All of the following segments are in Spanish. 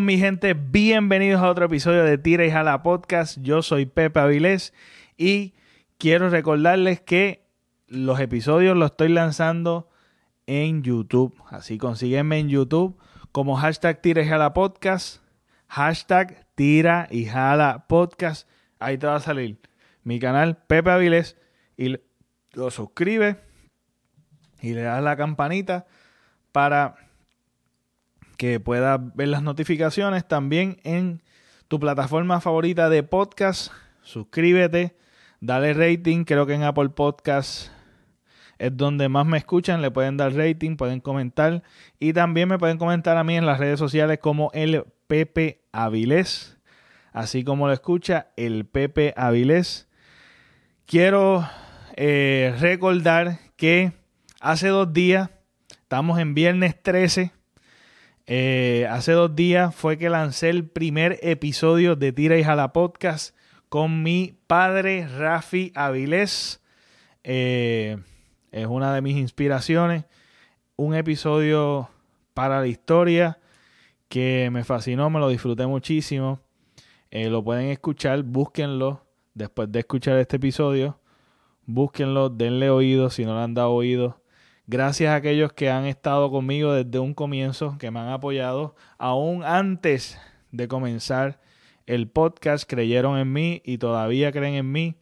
Mi gente, bienvenidos a otro episodio de Tira y Jala Podcast. Yo soy Pepe Avilés y quiero recordarles que los episodios los estoy lanzando en YouTube. Así consíguenme en YouTube como hashtag Tira y Jala Podcast, hashtag Tira y Jala Podcast. Ahí te va a salir mi canal Pepe Avilés y lo suscribes y le das la campanita para que puedas ver las notificaciones también en tu plataforma favorita de podcast. Suscríbete, dale rating. Creo que en Apple Podcast es donde más me escuchan. Le pueden dar rating, pueden comentar. Y también me pueden comentar a mí en las redes sociales como el Pepe Avilés. Así como lo escucha, el Pepe Avilés. Quiero eh, recordar que hace dos días, estamos en viernes 13 eh, hace dos días fue que lancé el primer episodio de Tira y Jala Podcast con mi padre Rafi Avilés. Eh, es una de mis inspiraciones. Un episodio para la historia que me fascinó, me lo disfruté muchísimo. Eh, lo pueden escuchar, búsquenlo después de escuchar este episodio. Búsquenlo, denle oído si no le han dado oído. Gracias a aquellos que han estado conmigo desde un comienzo, que me han apoyado, aún antes de comenzar el podcast, creyeron en mí y todavía creen en mí.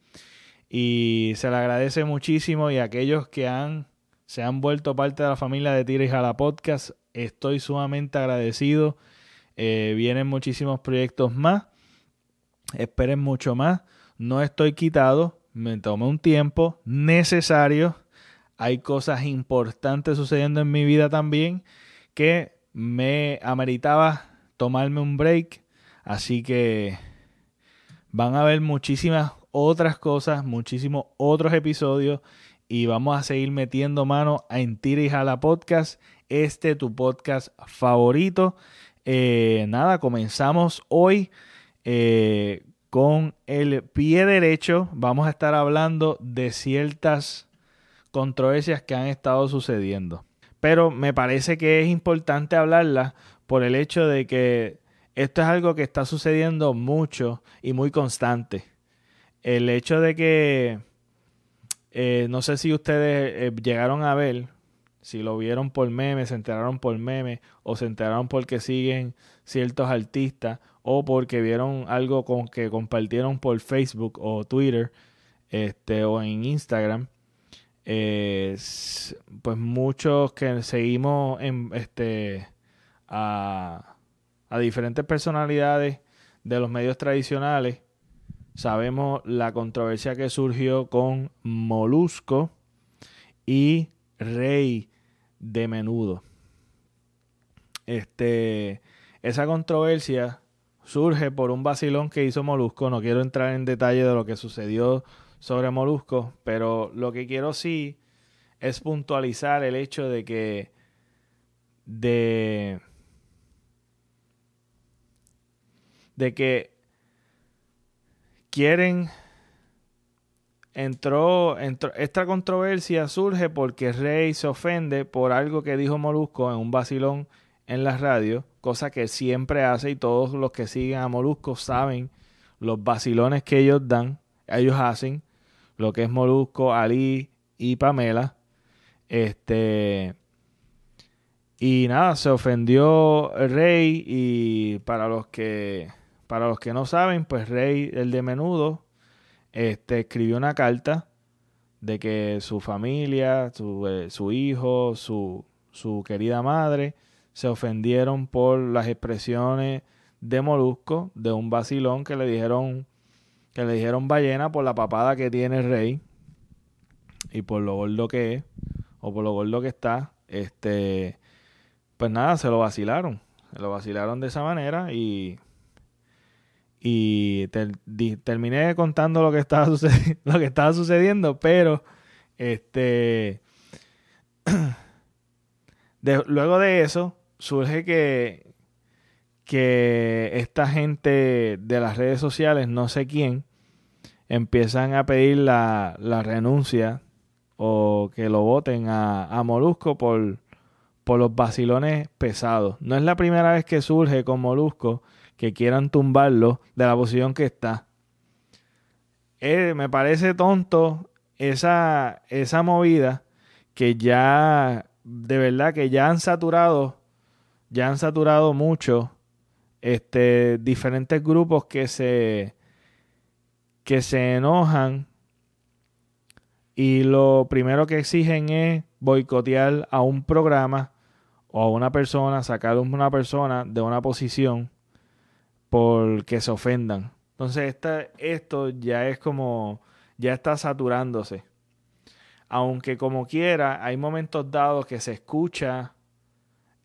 Y se le agradece muchísimo y a aquellos que han, se han vuelto parte de la familia de Tira y Jala Podcast, estoy sumamente agradecido. Eh, vienen muchísimos proyectos más. Esperen mucho más. No estoy quitado. Me tomé un tiempo necesario hay cosas importantes sucediendo en mi vida también que me ameritaba tomarme un break. Así que van a haber muchísimas otras cosas, muchísimos otros episodios y vamos a seguir metiendo mano en Tira y Jala Podcast, este tu podcast favorito. Eh, nada, comenzamos hoy eh, con el pie derecho. Vamos a estar hablando de ciertas controversias que han estado sucediendo. Pero me parece que es importante hablarlas por el hecho de que esto es algo que está sucediendo mucho y muy constante. El hecho de que, eh, no sé si ustedes eh, llegaron a ver, si lo vieron por meme, se enteraron por meme, o se enteraron porque siguen ciertos artistas, o porque vieron algo con que compartieron por Facebook o Twitter, este, o en Instagram pues muchos que seguimos en, este, a, a diferentes personalidades de los medios tradicionales, sabemos la controversia que surgió con Molusco y Rey de Menudo. Este, esa controversia surge por un vacilón que hizo Molusco. No quiero entrar en detalle de lo que sucedió sobre Molusco, pero lo que quiero sí es puntualizar el hecho de que de de que quieren entró, entró esta controversia surge porque Rey se ofende por algo que dijo Molusco en un vacilón en la radio, cosa que siempre hace y todos los que siguen a Molusco saben los vacilones que ellos dan, ellos hacen lo que es Molusco, Ali y Pamela. Este. Y nada, se ofendió Rey. Y para los que. Para los que no saben, pues Rey, el de menudo, este, escribió una carta de que su familia, su, eh, su hijo, su, su querida madre, se ofendieron por las expresiones de Molusco, de un vacilón que le dijeron que le dijeron ballena por la papada que tiene el rey y por lo gordo que es o por lo gordo que está. Este, pues nada, se lo vacilaron. Se lo vacilaron de esa manera y y terminé contando lo que estaba sucediendo, lo que estaba sucediendo, pero este luego de eso surge que que esta gente de las redes sociales, no sé quién, empiezan a pedir la, la renuncia o que lo voten a, a Molusco por, por los vacilones pesados. No es la primera vez que surge con Molusco que quieran tumbarlo de la posición que está. Eh, me parece tonto esa, esa movida que ya, de verdad, que ya han saturado, ya han saturado mucho este, diferentes grupos que se, que se enojan y lo primero que exigen es boicotear a un programa o a una persona, sacar a una persona de una posición porque se ofendan. Entonces esto ya es como, ya está saturándose. Aunque como quiera, hay momentos dados que se escucha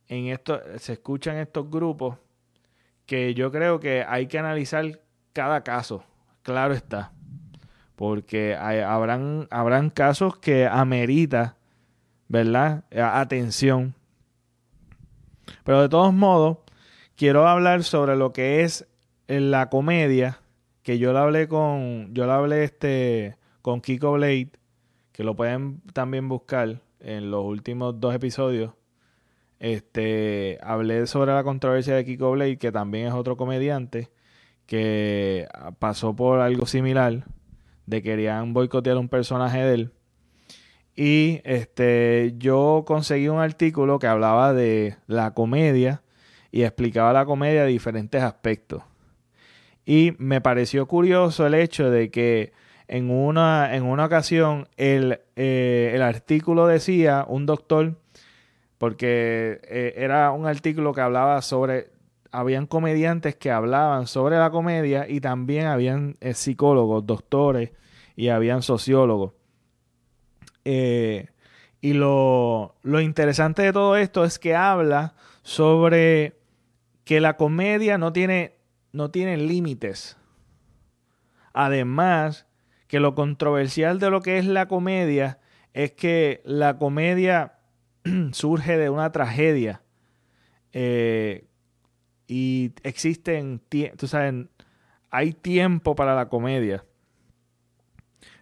en esto, se escuchan estos grupos que yo creo que hay que analizar cada caso. Claro está. Porque habrán, habrán casos que amerita, ¿verdad? Atención. Pero de todos modos, quiero hablar sobre lo que es la comedia, que yo la hablé con, yo la hablé este, con Kiko Blade, que lo pueden también buscar en los últimos dos episodios. Este, hablé sobre la controversia de Kiko Blade, que también es otro comediante, que pasó por algo similar, de querían boicotear un personaje de él. Y este, yo conseguí un artículo que hablaba de la comedia y explicaba la comedia de diferentes aspectos. Y me pareció curioso el hecho de que en una, en una ocasión el, eh, el artículo decía, un doctor, porque eh, era un artículo que hablaba sobre, habían comediantes que hablaban sobre la comedia y también habían eh, psicólogos, doctores y habían sociólogos. y lo, lo interesante de todo esto es que habla sobre que la comedia no tiene no tienen límites. Además, que lo controversial de lo que es la comedia es que la comedia surge de una tragedia. Eh, y existen, tú sabes, hay tiempo para la comedia.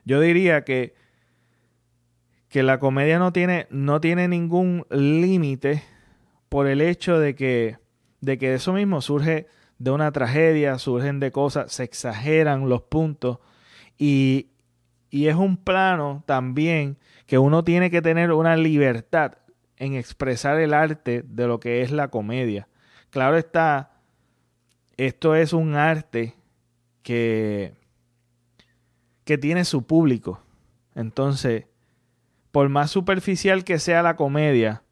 Yo diría que, que la comedia no tiene, no tiene ningún límite por el hecho de que, de que eso mismo surge de una tragedia, surgen de cosas, se exageran los puntos y, y es un plano también que uno tiene que tener una libertad en expresar el arte de lo que es la comedia. Claro está, esto es un arte que, que tiene su público. Entonces, por más superficial que sea la comedia,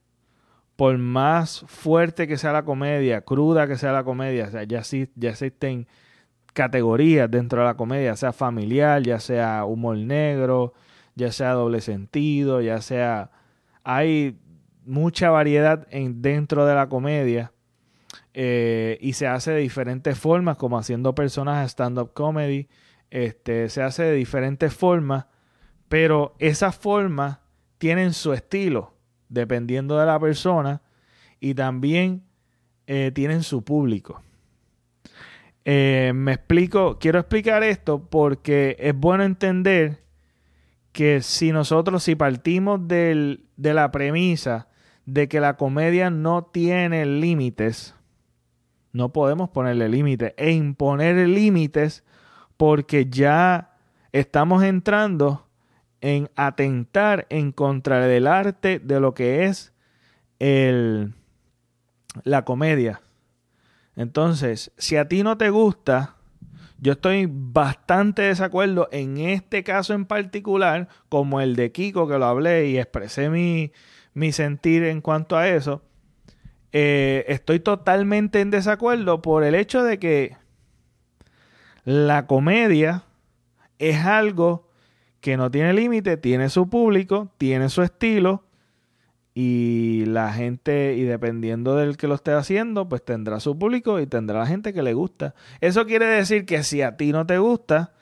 por más fuerte que sea la comedia, cruda que sea la comedia, ya, ya existen categorías dentro de la comedia, sea familiar, ya sea humor negro, ya sea doble sentido, ya sea... Hay mucha variedad en, dentro de la comedia eh, y se hace de diferentes formas, como haciendo personas stand-up comedy, este, se hace de diferentes formas, pero esas formas tienen su estilo dependiendo de la persona y también eh, tienen su público. Eh, me explico, quiero explicar esto porque es bueno entender que si nosotros, si partimos de la premisa de que la comedia no tiene límites, no podemos ponerle límites e imponer límites porque ya estamos entrando en atentar en contra del arte de lo que es el, la comedia. Entonces, si a ti no te gusta, yo estoy bastante desacuerdo en este caso en particular, como el de Kiko, que lo hablé y expresé mi, mi sentir en cuanto a eso. Eh, estoy totalmente en desacuerdo por el hecho de que la comedia es algo que no tiene límite, tiene su público, tiene su estilo y la gente, y dependiendo del que lo esté haciendo, pues tendrá su público y tendrá la gente que le gusta. Eso quiere decir que si a ti no te gusta,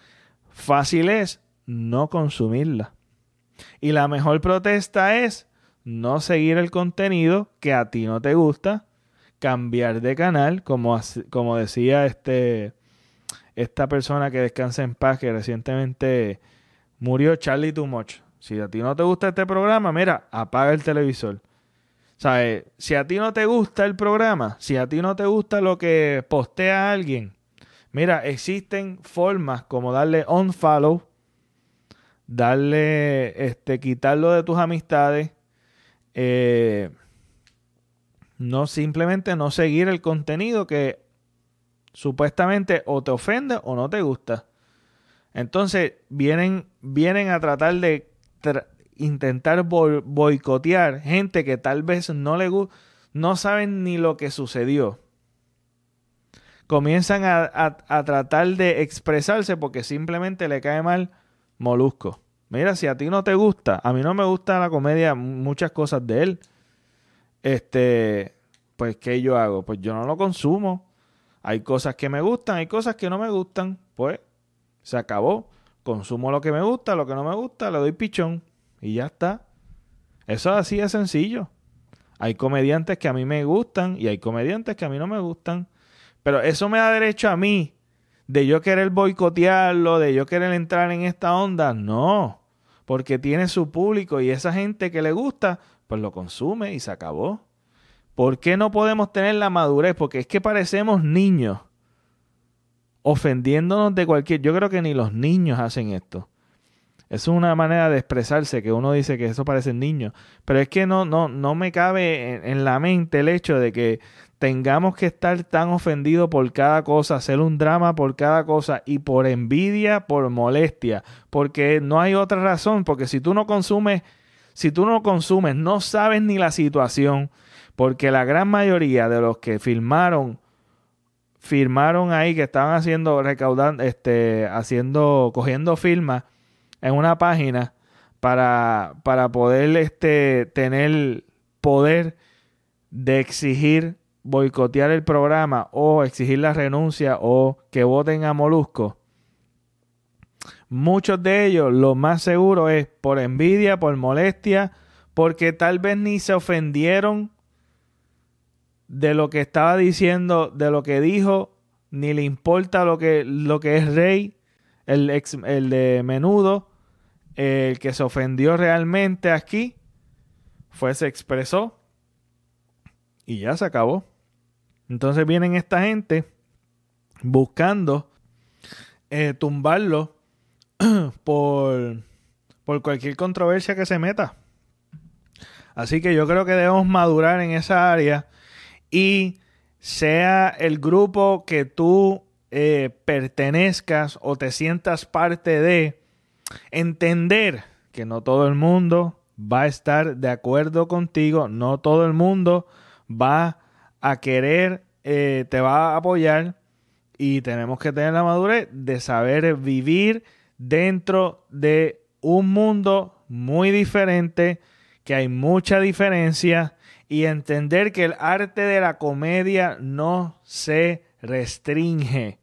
fácil es no consumirla. Y la mejor protesta es no seguir el contenido que a ti no te gusta, cambiar de canal, como, como decía este, esta persona que descansa en paz, que recientemente murió Charlie Too Much. Si a ti no te gusta este programa, mira, apaga el televisor. ¿Sabes? Si a ti no te gusta el programa, si a ti no te gusta lo que postea alguien, mira, existen formas como darle unfollow, darle, este, quitarlo de tus amistades, eh, no simplemente no seguir el contenido que supuestamente o te ofende o no te gusta. Entonces vienen, vienen a tratar de intentar boicotear gente que tal vez no le no saben ni lo que sucedió. Comienzan a, tratar de expresarse porque simplemente le cae mal Molusco. Mira, si a ti no te gusta, a mí no me gusta la comedia, muchas cosas de él. Este, pues, ¿qué yo hago? Pues yo no lo consumo. Hay cosas que me gustan, hay cosas que no me gustan. Pues, se acabó. Consumo lo que me gusta, lo que no me gusta, le doy pichón. Y ya está. Eso es así de sencillo. Hay comediantes que a mí me gustan y hay comediantes que a mí no me gustan. Pero eso me da derecho a mí de yo querer boicotearlo, de yo querer entrar en esta onda. No. Porque tiene su público y esa gente que le gusta, pues lo consume y se acabó. ¿Por qué no podemos tener la madurez? Porque es que parecemos niños ofendiéndonos de cualquier... Yo creo que ni los niños hacen esto. Es una manera de expresarse que uno dice que eso parece niño. Pero es que no, no, no me cabe en, la mente el hecho de que tengamos que estar tan ofendidos por cada cosa, hacer un drama por cada cosa y por envidia, por molestia. Porque no hay otra razón. Porque si tú no consumes, si tú no consumes, no sabes ni la situación. Porque la gran mayoría de los que filmaron firmaron ahí que estaban haciendo recaudando este haciendo cogiendo firmas en una página para, para poder este, tener poder de exigir boicotear el programa o exigir la renuncia o que voten a Molusco. Muchos de ellos, lo más seguro es por envidia, por molestia, porque tal vez ni se ofendieron de lo que estaba diciendo, de lo que dijo, ni le importa lo que, lo que es Rey, el, ex, el de menudo, el que se ofendió realmente aquí fue, se expresó y ya se acabó. Entonces vienen esta gente buscando eh, tumbarlo por, por cualquier controversia que se meta. Así que yo creo que debemos madurar en esa área y sea el grupo que tú eh, pertenezcas o te sientas parte de, Entender que no todo el mundo va a estar de acuerdo contigo, no todo el mundo va a querer, eh, te va a apoyar y tenemos que tener la madurez de saber vivir dentro de un mundo muy diferente, que hay mucha diferencia y entender que el arte de la comedia no se restringe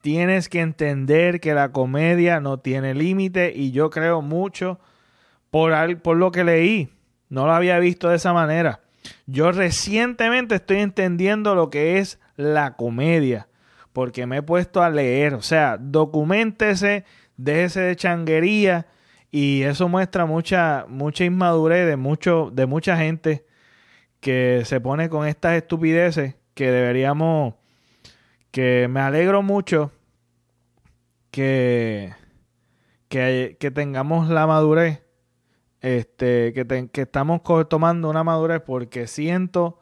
tienes que entender que la comedia no tiene límite y yo creo mucho por, por lo que leí. No lo había visto de esa manera. Yo recientemente estoy entendiendo lo que es la comedia porque me he puesto a leer. O sea, documentese, déjese de changuería y eso muestra mucha, mucha inmadurez de, mucho, de mucha gente que se pone con estas estupideces que deberíamos que me alegro mucho que, que, tengamos la madurez, este, que, que estamos tomando una madurez porque siento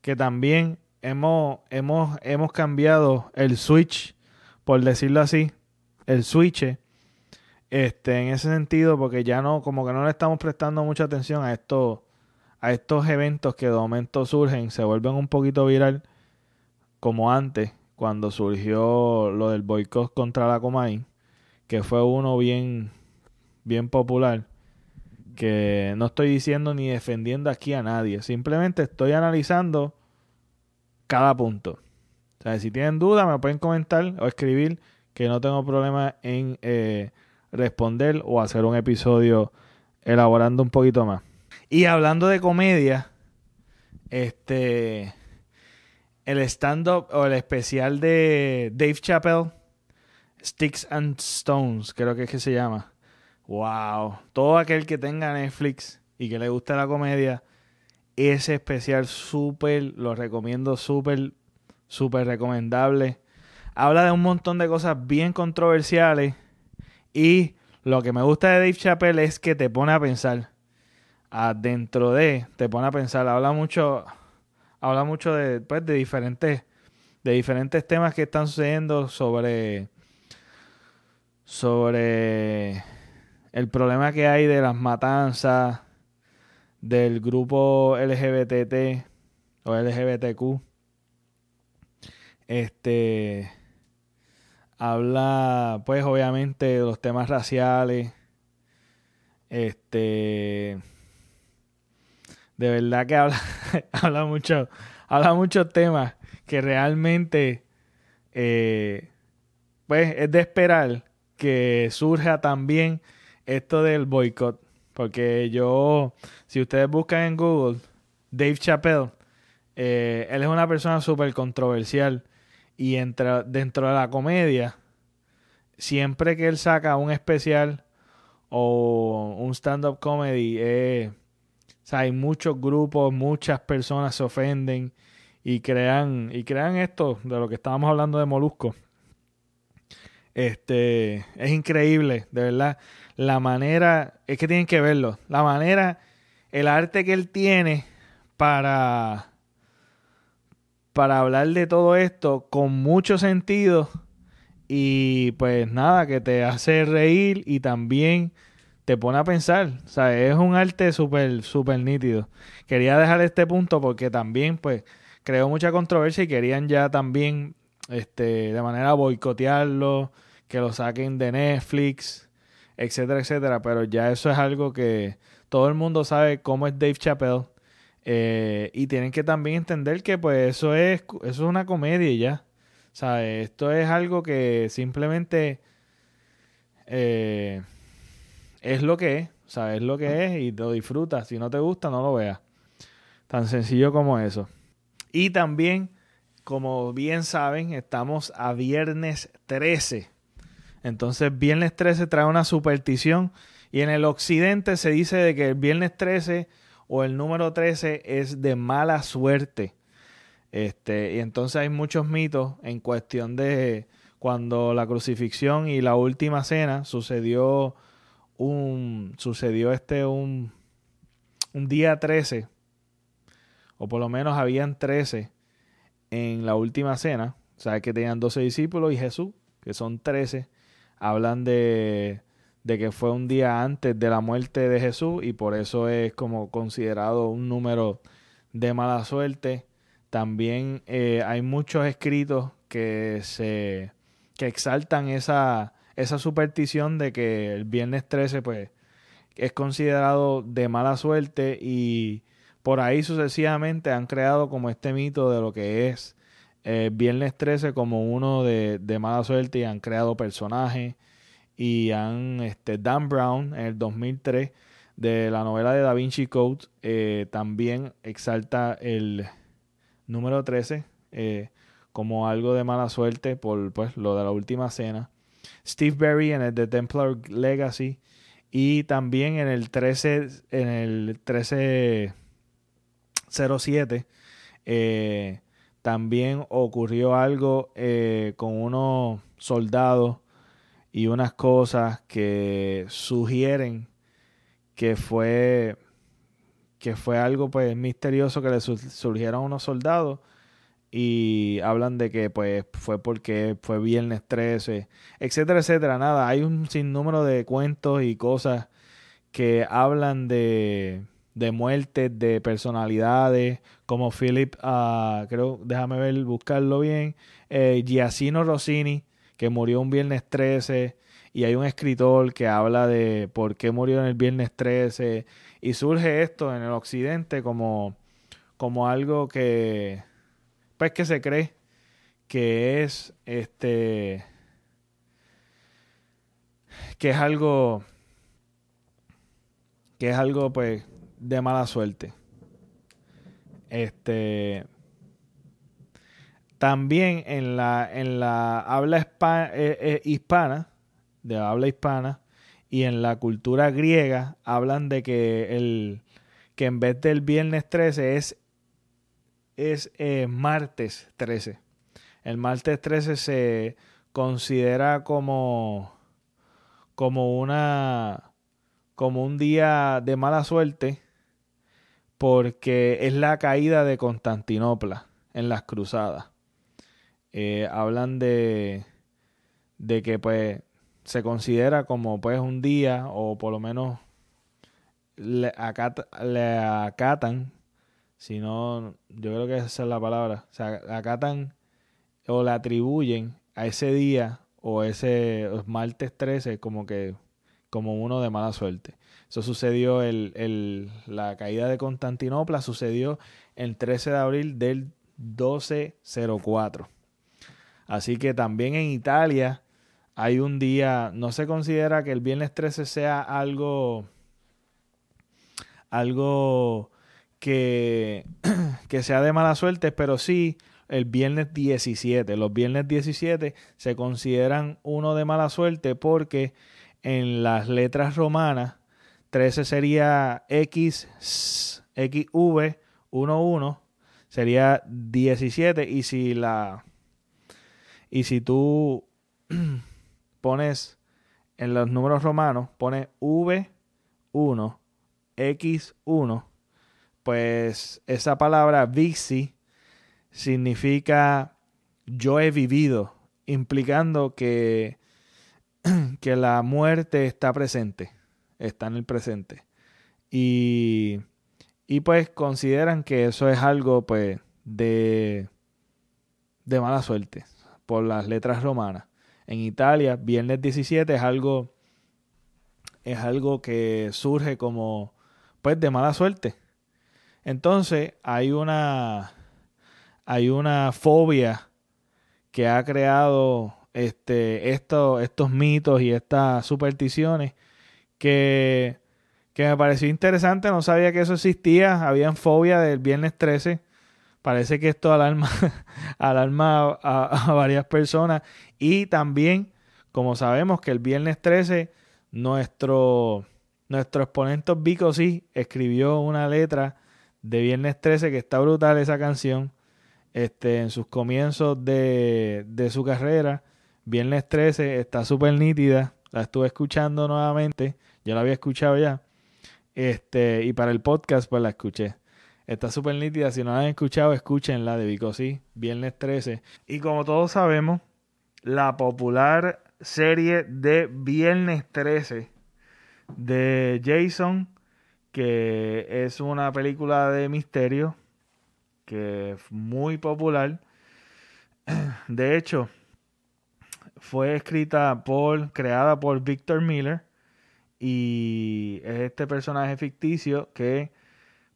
que también hemos, hemos, hemos cambiado el switch, por decirlo así, el switch, este, en ese sentido, porque ya no, como que no le estamos prestando mucha atención a estos, a estos eventos que de momento surgen, se vuelven un poquito viral como antes cuando surgió lo del boicot contra la Comay, que fue uno bien, bien popular, que no estoy diciendo ni defendiendo aquí a nadie, simplemente estoy analizando cada punto. O sea, si tienen dudas me pueden comentar o escribir que no tengo problema en eh, responder o hacer un episodio elaborando un poquito más. Y hablando de comedia, este el stand-up o el especial de Dave Chappelle, Sticks and Stones, creo que es que se llama. Wow, todo aquel que tenga Netflix y que le guste la comedia ese especial súper, lo recomiendo súper, súper recomendable. Habla de un montón de cosas bien controversiales y lo que me gusta de Dave Chappelle es que te pone a pensar. Adentro de, te pone a pensar. Habla mucho, habla mucho de, pues, de diferentes, de diferentes temas que están sucediendo sobre, sobre el problema que hay de las matanzas del grupo LGBT o LGBTQ. Este habla, pues, obviamente, de los temas raciales. Este. De verdad que habla, habla mucho, habla muchos temas que realmente, eh, pues, es de esperar que surja también esto del boicot. Porque yo, si ustedes buscan en Google, Dave Chappelle, eh, él es una persona súper controversial. Y entra, dentro de la comedia, siempre que él saca un especial o un stand-up comedy, eh, hay muchos grupos, muchas personas se ofenden y crean, y crean esto de lo que estábamos hablando de Molusco. Este, es increíble, de verdad. La manera, es que tienen que verlo. La manera, el arte que él tiene para para hablar de todo esto con mucho sentido y pues nada, que te hace reír y también te pone a pensar. O sea, es un arte súper, súper nítido. Quería dejar este punto porque también pues creó mucha controversia y querían ya también este, de manera boicotearlo, que lo saquen de Netflix, etcétera, etcétera. Pero ya eso es algo que todo el mundo sabe cómo es Dave Chappelle eh, y tienen que también entender que pues eso es, eso es una comedia ya. Sea, esto es algo que simplemente eh, es lo que es. O sea, es lo que es y lo disfrutas. Si no te gusta, no lo veas. Tan sencillo como eso. Y también, como bien saben, estamos a viernes 13. Entonces, viernes 13 trae una superstición. Y en el occidente se dice de que el viernes 13 o el número 13 es de mala suerte. Este, y entonces hay muchos mitos en cuestión de cuando la crucifixión y la última cena sucedió un sucedió este un, un día 13 o por lo menos habían 13 en la última cena, o sea que tenían 12 discípulos y Jesús, que son 13, hablan de de que fue un día antes de la muerte de Jesús y por eso es como considerado un número de mala suerte. También eh, hay muchos escritos que se que exaltan esa, esa superstición de que el viernes 13 pues es considerado de mala suerte y por ahí sucesivamente han creado como este mito de lo que es eh, viernes 13 como uno de, de mala suerte y han creado personajes y han, este, Dan Brown en el 2003 de la novela de Da Vinci Code eh, también exalta el número 13 eh, como algo de mala suerte por pues, lo de la última cena. Steve Berry en el The Templar Legacy y también en el 13 en el 1307 eh, también ocurrió algo con unos soldados y unas cosas que sugieren que fue que fue algo pues misterioso que le surgieron a unos soldados y hablan de que pues fue porque fue viernes 13, etcétera, etcétera. Nada, hay un sinnúmero de cuentos y cosas que hablan de, de muertes de personalidades como Philip, uh, creo, déjame ver, buscarlo bien, eh, Giacino Rossini, que murió un viernes 13 y hay un escritor que habla de por qué murió en el viernes 13 y surge esto en el occidente como, como algo que pues que se cree que es este que es algo que es algo pues de mala suerte este también en la, en la habla eh, eh, hispana, de habla hispana, y en la cultura griega hablan de que el que en vez del viernes 13 es, es eh, martes 13. El martes 13 se considera como, como una como un día de mala suerte porque es la caída de Constantinopla en las cruzadas. Eh, hablan de, de que pues se considera como pues un día o por lo menos le, acatan, si no, yo creo que esa es la palabra, o sea, acatan o le atribuyen a ese día o ese martes 13 como que como uno de mala suerte. Eso sucedió, el, la caída de Constantinopla sucedió el 13 de abril del 1204. Así que también en Italia hay un día, no se considera que el viernes 13 sea algo, algo que, que sea de mala suerte, pero sí el viernes 17. Los viernes 17 se consideran uno de mala suerte porque en las letras romanas 13 sería X, XV, 11, sería 17. Y si la. Y si tú pones en los números romanos, pones V1, X1, pues esa palabra vixi significa yo he vivido, implicando que, que la muerte está presente está en el presente. Y, y pues consideran que eso es algo pues de, de mala suerte por las letras romanas. En Italia, viernes 17 es algo es algo que surge como pues de mala suerte. Entonces, hay una hay una fobia que ha creado este, estos mitos y estas supersticiones que, me pareció interesante, no sabía que eso existía, había fobia del viernes 13. Parece que esto alarma, alarma a, varias personas. Y también, como sabemos que el viernes 13, nuestro, nuestro exponente Vico sí escribió una letra de viernes 13 que está brutal esa canción. Este, en sus comienzos de, de su carrera. Viernes 13 está súper nítida. La estuve escuchando nuevamente. Yo la había escuchado ya. Este, y para el podcast, pues la escuché. Está súper nítida. Si no la han escuchado, escúchenla de Vicosí, viernes 13. Y como todos sabemos, la popular serie de Viernes 13 de Jason, que es una película de misterio que es muy popular. De hecho, fue escrita por, creada por Victor Miller y es este personaje ficticio que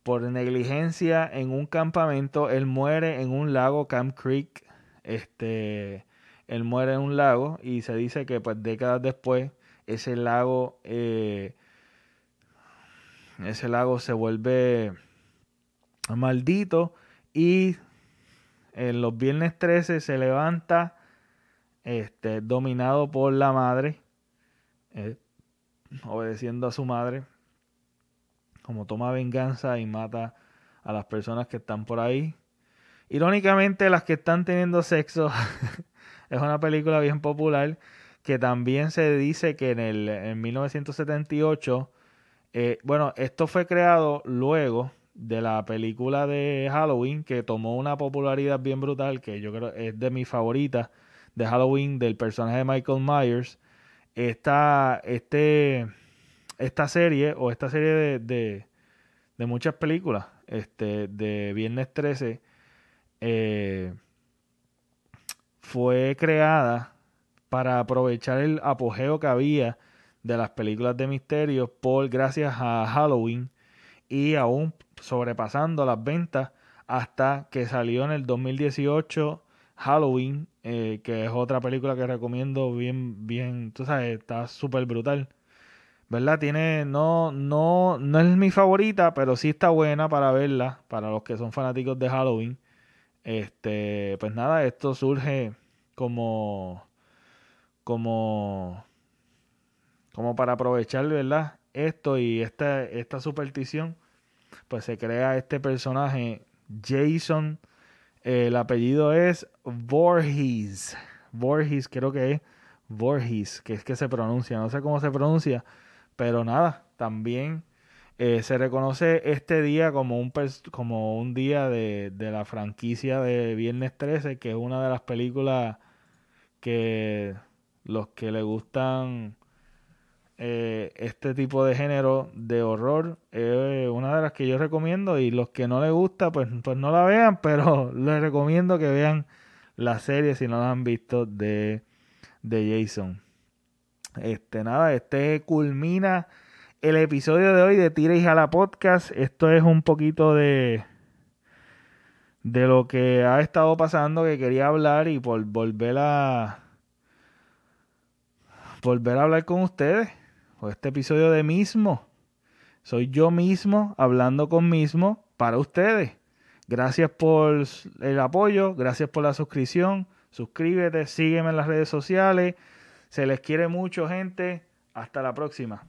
por negligencia en un campamento, él muere en un lago, Camp Creek, este, él muere en un lago y se dice que pues décadas después ese lago, eh, ese lago se vuelve maldito y en los viernes 13 se levanta este, dominado por la madre. Eh, obedeciendo a su madre, como toma venganza y mata a las personas que están por ahí. Irónicamente, las que están teniendo sexo es una película bien popular que también se dice que en el en 1978, eh, bueno, esto fue creado luego de la película de Halloween que tomó una popularidad bien brutal, que yo creo es de mis favoritas de Halloween del personaje de Michael Myers esta, este, esta serie o esta serie de, de, muchas películas este, de Viernes 13 eh, fue creada para aprovechar el apogeo que había de las películas de misterio por gracias a Halloween y aún sobrepasando las ventas hasta que salió en el 2018 Halloween, eh, que es otra película que recomiendo bien, bien, tú sabes, está súper brutal. ¿Verdad? Tiene, no, no, no es mi favorita, pero sí está buena para verla, para los que son fanáticos de Halloween. Este, pues nada, esto surge como, como, como para aprovechar, ¿verdad? Esto y esta, esta superstición pues se crea este personaje, Jason. el apellido es Voorhees. Voorhees, creo que es Voorhees, que es que se pronuncia, no sé cómo se pronuncia, pero nada, también eh, se reconoce este día como un, como un día de, de, la franquicia de Viernes 13, que es una de las películas que los que le gustan eh, este tipo de género de horror es una de las que yo recomiendo y los que no les gusta pues, pues no la vean, pero les recomiendo que vean la serie si no la han visto de, de Jason. Este nada, este culmina el episodio de hoy de Tira y Jala Podcast. Esto es un poquito de de lo que ha estado pasando que quería hablar y por volver a volver a hablar con ustedes. Pues este episodio de mismo. Soy yo mismo hablando con mismo para ustedes. Gracias por el apoyo, gracias por la suscripción. Suscríbete, sígueme en las redes sociales. Se les quiere mucho, gente. Hasta la próxima.